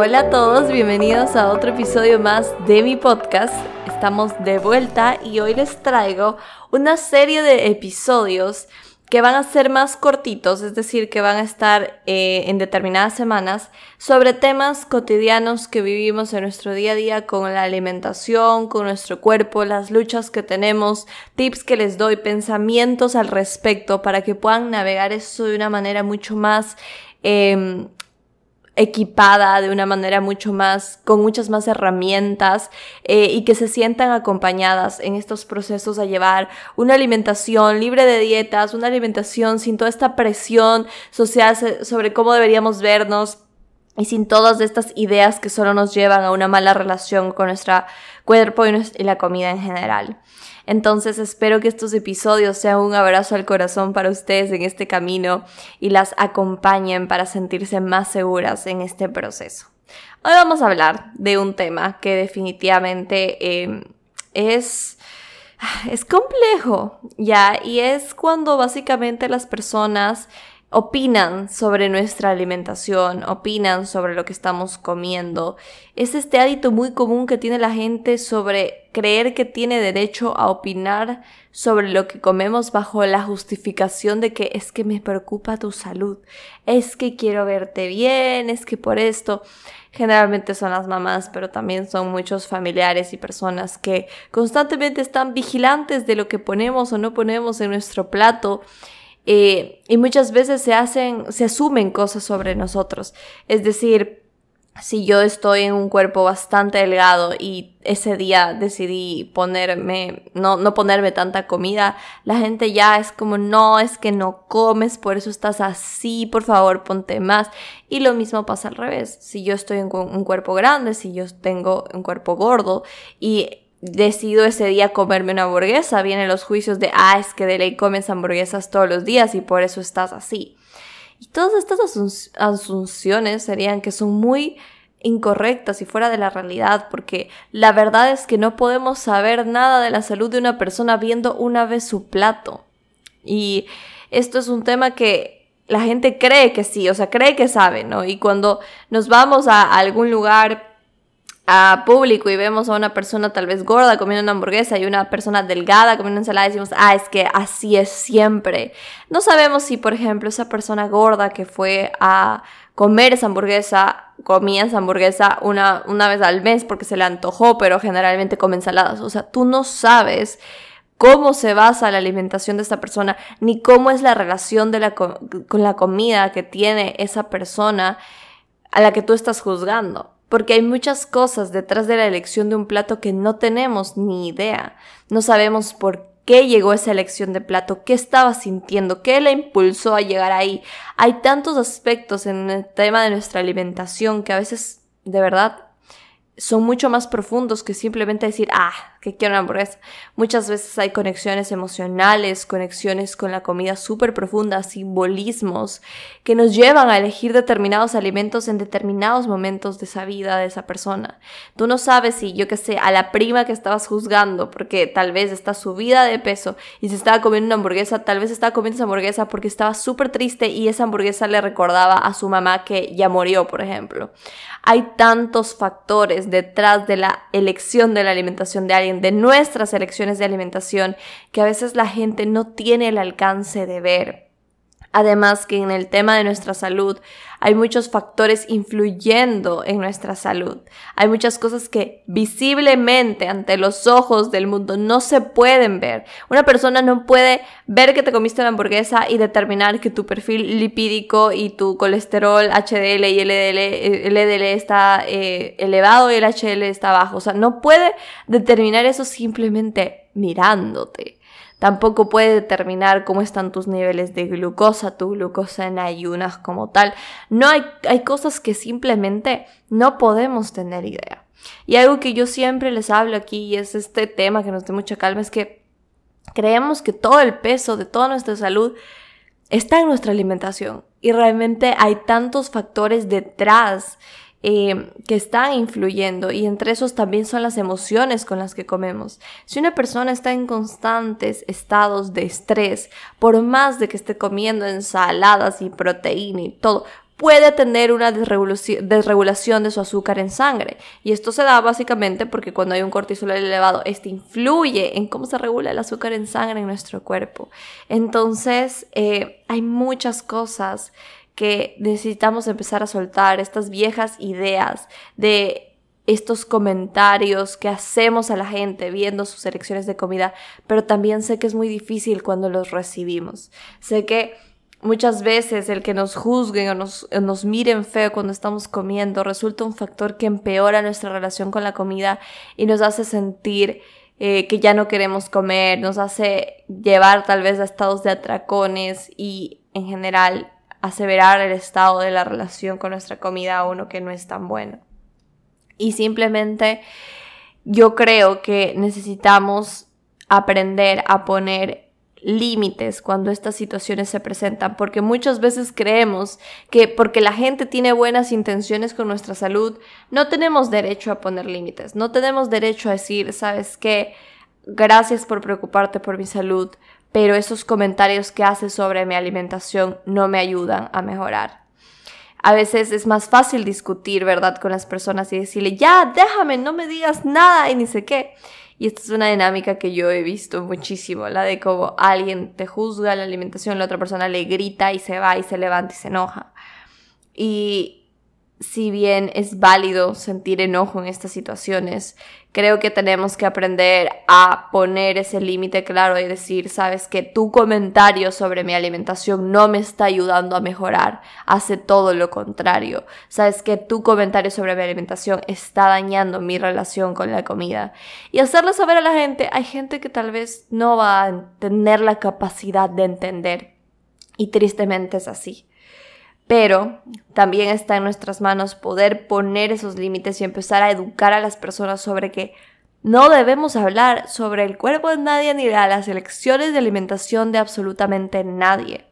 Hola a todos, bienvenidos a otro episodio más de mi podcast. Estamos de vuelta y hoy les traigo una serie de episodios que van a ser más cortitos, es decir, que van a estar eh, en determinadas semanas, sobre temas cotidianos que vivimos en nuestro día a día con la alimentación, con nuestro cuerpo, las luchas que tenemos, tips que les doy, pensamientos al respecto para que puedan navegar eso de una manera mucho más em, equipada de una manera mucho más, con muchas más herramientas eh, y que se sientan acompañadas en estos procesos a llevar una alimentación libre de dietas, una alimentación sin toda esta presión social sobre cómo deberíamos vernos y sin todas estas ideas que solo nos llevan a una mala relación con nuestro cuerpo y, la comida en general. Entonces espero que estos episodios sean un abrazo al corazón para ustedes en este camino y las acompañen para sentirse más seguras en este proceso. Hoy vamos a hablar de un tema que definitivamente em, es es complejo, ¿ya? Y es cuando básicamente las personas opinan sobre nuestra alimentación, opinan sobre lo que estamos comiendo. Es este hábito muy común que tiene la gente sobre creer que tiene derecho a opinar sobre lo que comemos bajo la justificación de que es que me preocupa tu salud, es que quiero verte bien, es que por esto generalmente son las mamás, pero también son muchos familiares y personas que constantemente están vigilantes de lo que ponemos o no ponemos en nuestro plato eh, y muchas veces se hacen, se asumen cosas sobre nosotros. Es decir, si yo estoy en un cuerpo bastante delgado y ese día decidí ponerme, no, no ponerme tanta comida, la gente ya es como, no, es que no comes, por eso estás así, por favor, ponte más. Y lo mismo pasa al revés. Si yo estoy en un cuerpo grande, si yo tengo un cuerpo gordo y decido ese día comerme una hamburguesa, vienen los juicios de, ah, es que de ley comes hamburguesas todos los días y por eso estás así. Y todas estas asunciones serían que son muy incorrectas y fuera de la realidad, porque la verdad es que no podemos saber nada de la salud de una persona viendo una vez su plato. Y esto es un tema que la gente cree que sí, o sea, cree que sabe, ¿no? Y cuando nos vamos a algún lugar a público y vemos a una persona tal vez gorda comiendo una hamburguesa y una persona delgada comiendo ensalada decimos, ah, es que así es siempre. No sabemos si, por ejemplo, esa persona gorda que fue a comer esa hamburguesa, comía esa hamburguesa una, una vez al mes porque se le antojó, pero generalmente come ensaladas. O sea, tú no sabes cómo se basa la alimentación de esta persona, ni cómo es la relación de la con la comida que tiene esa persona a la que tú estás juzgando porque hay muchas cosas detrás de la elección de un plato que no tenemos ni idea. No sabemos por qué llegó esa elección de plato, qué estaba sintiendo, qué la impulsó a llegar ahí. Hay tantos aspectos en el tema de nuestra alimentación que a veces, de verdad, son mucho más profundos que simplemente decir, ah, que quiero una hamburguesa. Muchas veces hay conexiones emocionales, conexiones con la comida súper profundas, simbolismos que nos llevan a elegir determinados alimentos en determinados momentos de esa vida de esa persona. Tú no sabes si, yo qué sé, a la prima que estabas juzgando porque tal vez está subida de peso y se estaba comiendo una hamburguesa, tal vez estaba comiendo esa hamburguesa porque estaba súper triste y esa hamburguesa le recordaba a su mamá que ya murió, por ejemplo. Hay tantos factores detrás de la elección de la alimentación de alguien, de nuestras elecciones de alimentación, que a veces la gente no tiene el alcance de ver. Además que en el tema de nuestra salud hay muchos factores influyendo en nuestra salud. Hay muchas cosas que visiblemente ante los ojos del mundo no se pueden ver. Una persona no puede ver que te comiste una hamburguesa y determinar que tu perfil lipídico y tu colesterol HDL y LDL, LDL está eh, elevado y el HDL está bajo. O sea, no puede determinar eso simplemente mirándote. Tampoco puede determinar cómo están tus niveles de glucosa, tu glucosa en ayunas como tal. No hay, hay cosas que simplemente no podemos tener idea. Y algo que yo siempre les hablo aquí y es este tema que nos dé mucha calma es que creemos que todo el peso de toda nuestra salud está en nuestra alimentación y realmente hay tantos factores detrás eh, que están influyendo y entre esos también son las emociones con las que comemos. Si una persona está en constantes estados de estrés, por más de que esté comiendo ensaladas y proteína y todo, puede tener una desregulación de su azúcar en sangre. Y esto se da básicamente porque cuando hay un cortisol elevado, este influye en cómo se regula el azúcar en sangre en nuestro cuerpo. Entonces, eh, hay muchas cosas que necesitamos empezar a soltar, estas viejas ideas de estos comentarios que hacemos a la gente viendo sus elecciones de comida, pero también sé que es muy difícil cuando los recibimos. Sé que Muchas veces el que nos juzguen o nos, nos, miren feo cuando estamos comiendo resulta un factor que empeora nuestra relación con la comida y nos hace sentir eh, que ya no queremos comer, nos hace llevar tal vez a estados de atracones y en general aseverar el estado de la relación con nuestra comida a uno que no es tan bueno. Y simplemente yo creo que necesitamos aprender a poner límites cuando estas situaciones se presentan, porque muchas veces creemos que porque la gente tiene buenas intenciones con nuestra salud, no tenemos derecho a poner límites, no tenemos derecho a decir, sabes qué, gracias por preocuparte por mi salud, pero esos comentarios que haces sobre mi alimentación no me ayudan a mejorar. A veces es más fácil discutir, ¿verdad?, con las personas y decirle, ya, déjame, no me digas nada y ni sé qué. Y esta es una dinámica que yo he visto muchísimo, la de cómo alguien te juzga la alimentación, la otra persona le grita y se va y se levanta y se enoja. Y si bien es válido sentir enojo en estas situaciones, creo que tenemos que aprender a poner ese límite claro y decir, sabes que tu comentario sobre mi alimentación no me está ayudando a mejorar, hace todo lo contrario. Sabes que tu comentario sobre mi alimentación está dañando mi relación con la comida. Y hacerlo saber a la gente, hay gente que tal vez no va a tener la capacidad de entender. Y tristemente es así pero también está en nuestras manos poder poner esos límites y empezar a educar a las personas sobre que no debemos hablar sobre el cuerpo de nadie ni de las elecciones de alimentación de absolutamente nadie.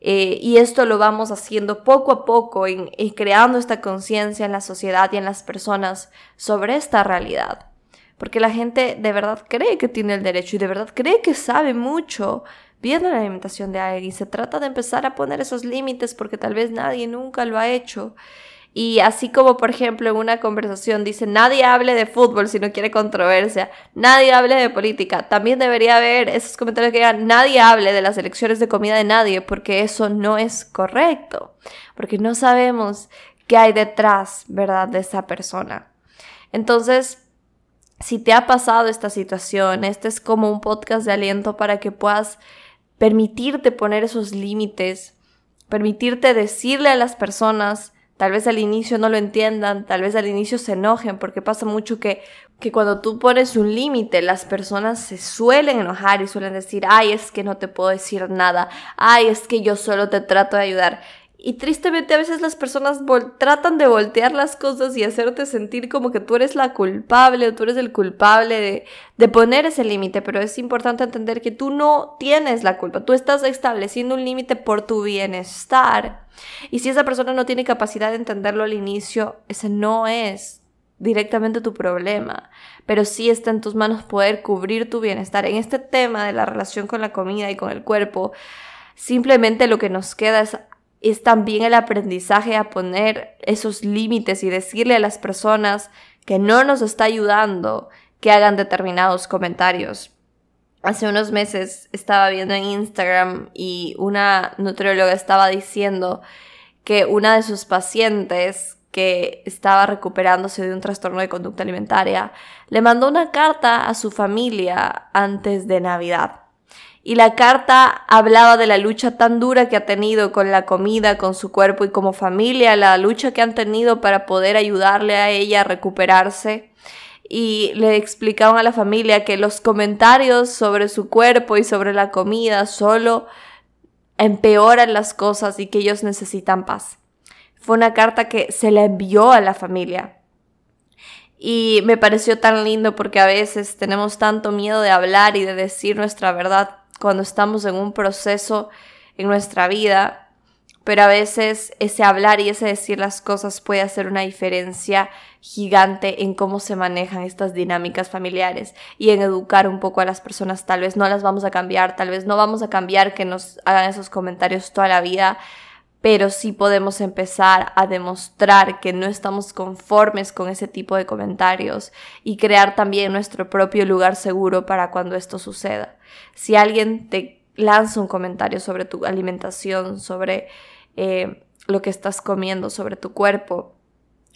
Eh, y esto lo vamos haciendo poco a poco y creando esta conciencia en la sociedad y en las personas sobre esta realidad. Porque la gente de verdad cree que tiene el derecho y de verdad cree que sabe mucho viendo la alimentación de alguien se trata de empezar a poner esos límites porque tal vez nadie nunca lo ha hecho. Y así como, por ejemplo, en una conversación dice, nadie hable de fútbol si no quiere controversia, nadie hable de política, también debería haber esos comentarios que digan, nadie hable de las elecciones de comida de nadie, porque eso no es correcto, porque no sabemos qué hay detrás, ¿verdad?, de esa persona. Entonces, si te ha pasado esta situación, este es como un podcast de aliento para que puedas permitirte poner esos límites, permitirte decirle a las personas, tal vez al inicio no lo entiendan, tal vez al inicio se enojen, porque pasa mucho que, que cuando tú pones un límite, las personas se suelen enojar y suelen decir, ay, es que no te puedo decir nada, ay, es que yo solo te trato de ayudar. Y tristemente a veces las personas tratan de voltear las cosas y hacerte sentir como que tú eres la culpable o tú eres el culpable de, poner ese límite, pero es importante entender que tú no tienes la culpa, tú estás estableciendo un límite por tu bienestar. Y si esa persona no tiene capacidad de entenderlo al inicio, ese no es directamente tu problema, pero sí está en tus manos poder cubrir tu bienestar. En este tema de la relación con la comida y con el cuerpo, simplemente lo que nos queda es es también el aprendizaje a poner esos límites y decirle a las personas que no nos está ayudando que hagan determinados comentarios. Hace unos meses estaba viendo en Instagram y una nutrióloga estaba diciendo que una de sus pacientes que estaba recuperándose de un trastorno de conducta alimentaria le mandó una carta a su familia antes de Navidad y la carta hablaba de la lucha tan dura que ha tenido con la comida, con su cuerpo y como familia, la lucha que han tenido para poder ayudarle a ella a recuperarse. Y le explicaban a la familia que los comentarios sobre su cuerpo y sobre la comida solo empeoran las cosas y que ellos necesitan paz. Fue una carta que se le envió a la familia. Y me pareció tan lindo porque a veces tenemos tanto miedo de hablar y de decir nuestra verdad cuando estamos en un proceso en nuestra vida, pero a veces ese hablar y ese decir las cosas puede hacer una diferencia gigante en cómo se manejan estas dinámicas familiares y en educar un poco a las personas. Tal vez no las vamos a cambiar, tal vez no vamos a cambiar que nos hagan esos comentarios toda la vida, pero sí podemos empezar a demostrar que no estamos conformes con ese tipo de comentarios y crear también nuestro propio lugar seguro para cuando esto suceda. Si alguien te lanza un comentario sobre tu alimentación, sobre eh, lo que estás comiendo, sobre tu cuerpo,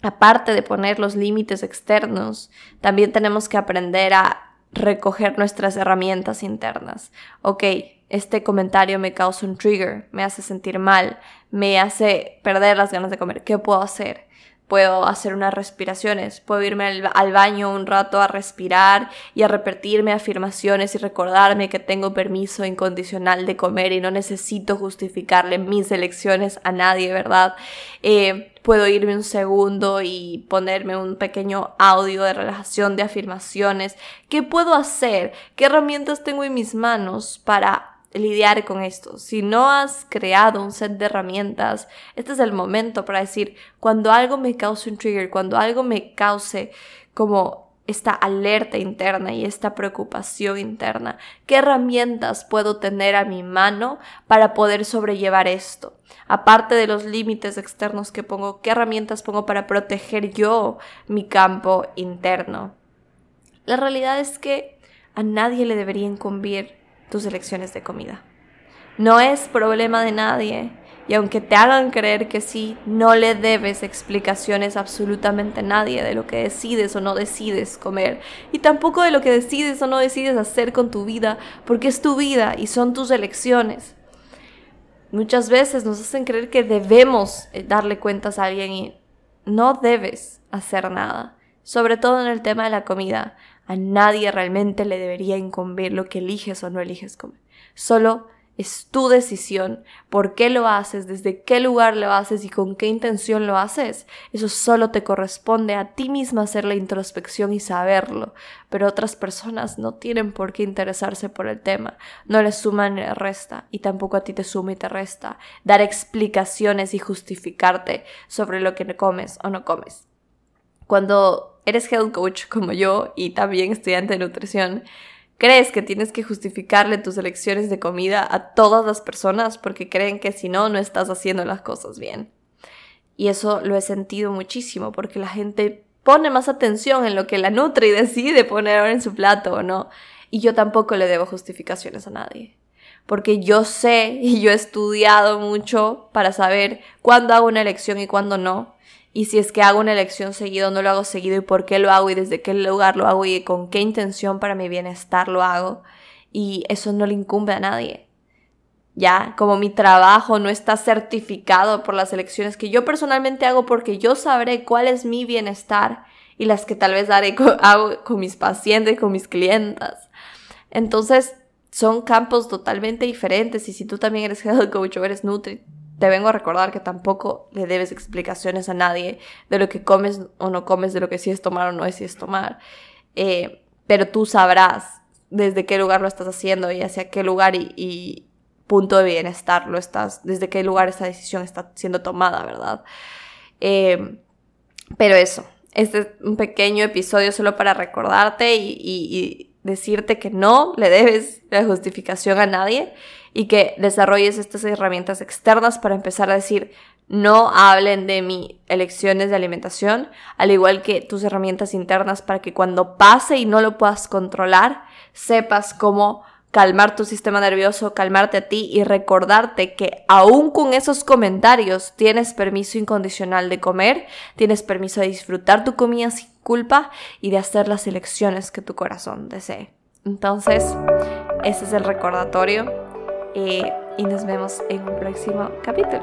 aparte de poner los límites externos, también tenemos que aprender a recoger nuestras herramientas internas. Ok, este comentario me causa un trigger, me hace sentir mal, me hace perder las ganas de comer. ¿Qué puedo hacer? Puedo hacer unas respiraciones, puedo irme al, baño un rato a respirar y a repetirme afirmaciones y recordarme que tengo permiso incondicional de comer y no necesito justificarle mis elecciones a nadie, ¿verdad? Eh, puedo irme un segundo y ponerme un pequeño audio de relajación, de afirmaciones. ¿Qué puedo hacer? ¿Qué herramientas tengo en mis manos para lidiar con esto. Si no has creado un set de herramientas, este es el momento para decir, cuando algo me cause un trigger, cuando algo me cause como esta alerta interna y esta preocupación interna, ¿qué herramientas puedo tener a mi mano para poder sobrellevar esto? Aparte de los límites externos que pongo, ¿qué herramientas pongo para proteger yo mi campo interno? La realidad es que a nadie le debería incumbir tus elecciones de comida. No es problema de nadie y aunque te hagan creer que sí, no le debes explicaciones a absolutamente nadie de lo que decides o no decides comer y tampoco de lo que decides o no decides hacer con tu vida porque es tu vida y son tus elecciones. Muchas veces nos hacen creer que debemos eh, darle cuentas a alguien y no debes hacer nada, sobre todo en el tema de la comida. A nadie realmente le debería incumbir lo que eliges o no eliges comer. Solo es tu decisión, por qué lo haces, desde qué lugar lo haces y con qué intención lo haces. Eso solo te corresponde a ti misma hacer la introspección y saberlo. Pero otras personas no tienen por qué interesarse por el tema. No le suman ni le resta y tampoco a ti te suma y te resta. Dar explicaciones y justificarte sobre lo que comes o no comes. Cuando eres health coach como yo y también estudiante de nutrición, crees que tienes que justificarle tus elecciones de comida a todas las personas porque creen que si no, no estás haciendo las cosas bien. Y eso lo he sentido muchísimo porque la gente pone más atención en lo que la nutre y decide poner en su plato o no. Y yo tampoco le debo justificaciones a nadie. Porque yo sé y yo he estudiado mucho para saber cuándo hago una elección y cuándo no y si es que hago una elección seguido, no lo hago seguido y por qué lo hago y desde qué lugar lo hago y con qué intención para mi bienestar lo hago. Y eso no le incumbe a nadie. Ya, como mi trabajo no está certificado por las elecciones que yo personalmente hago porque yo sabré cuál es mi bienestar y las que tal vez haré con, hago con mis pacientes, con mis clientas. Entonces, son campos totalmente diferentes y si tú también eres health coach o eres nutri, te vengo a recordar que tampoco le debes explicaciones a nadie de lo que comes o no comes, de lo que sí es tomar o no es sí es tomar. Eh, pero tú sabrás desde qué lugar lo estás haciendo y hacia qué lugar y, punto de bienestar lo estás, desde qué lugar esta decisión está siendo tomada, ¿verdad? Eh, pero eso, este es un pequeño episodio solo para recordarte y decirte que no le debes la justificación a nadie y que desarrolles estas herramientas externas para empezar a decir, no hablen de mis elecciones de alimentación, al igual que tus herramientas internas para que cuando pase y no lo puedas controlar, sepas cómo calmar tu sistema nervioso, calmarte a ti y recordarte que aún con esos comentarios tienes permiso incondicional de comer, tienes permiso de disfrutar tu comida sin culpa y de hacer las elecciones que tu corazón desee. Entonces, ese es el recordatorio eh, y nos vemos en un próximo capítulo.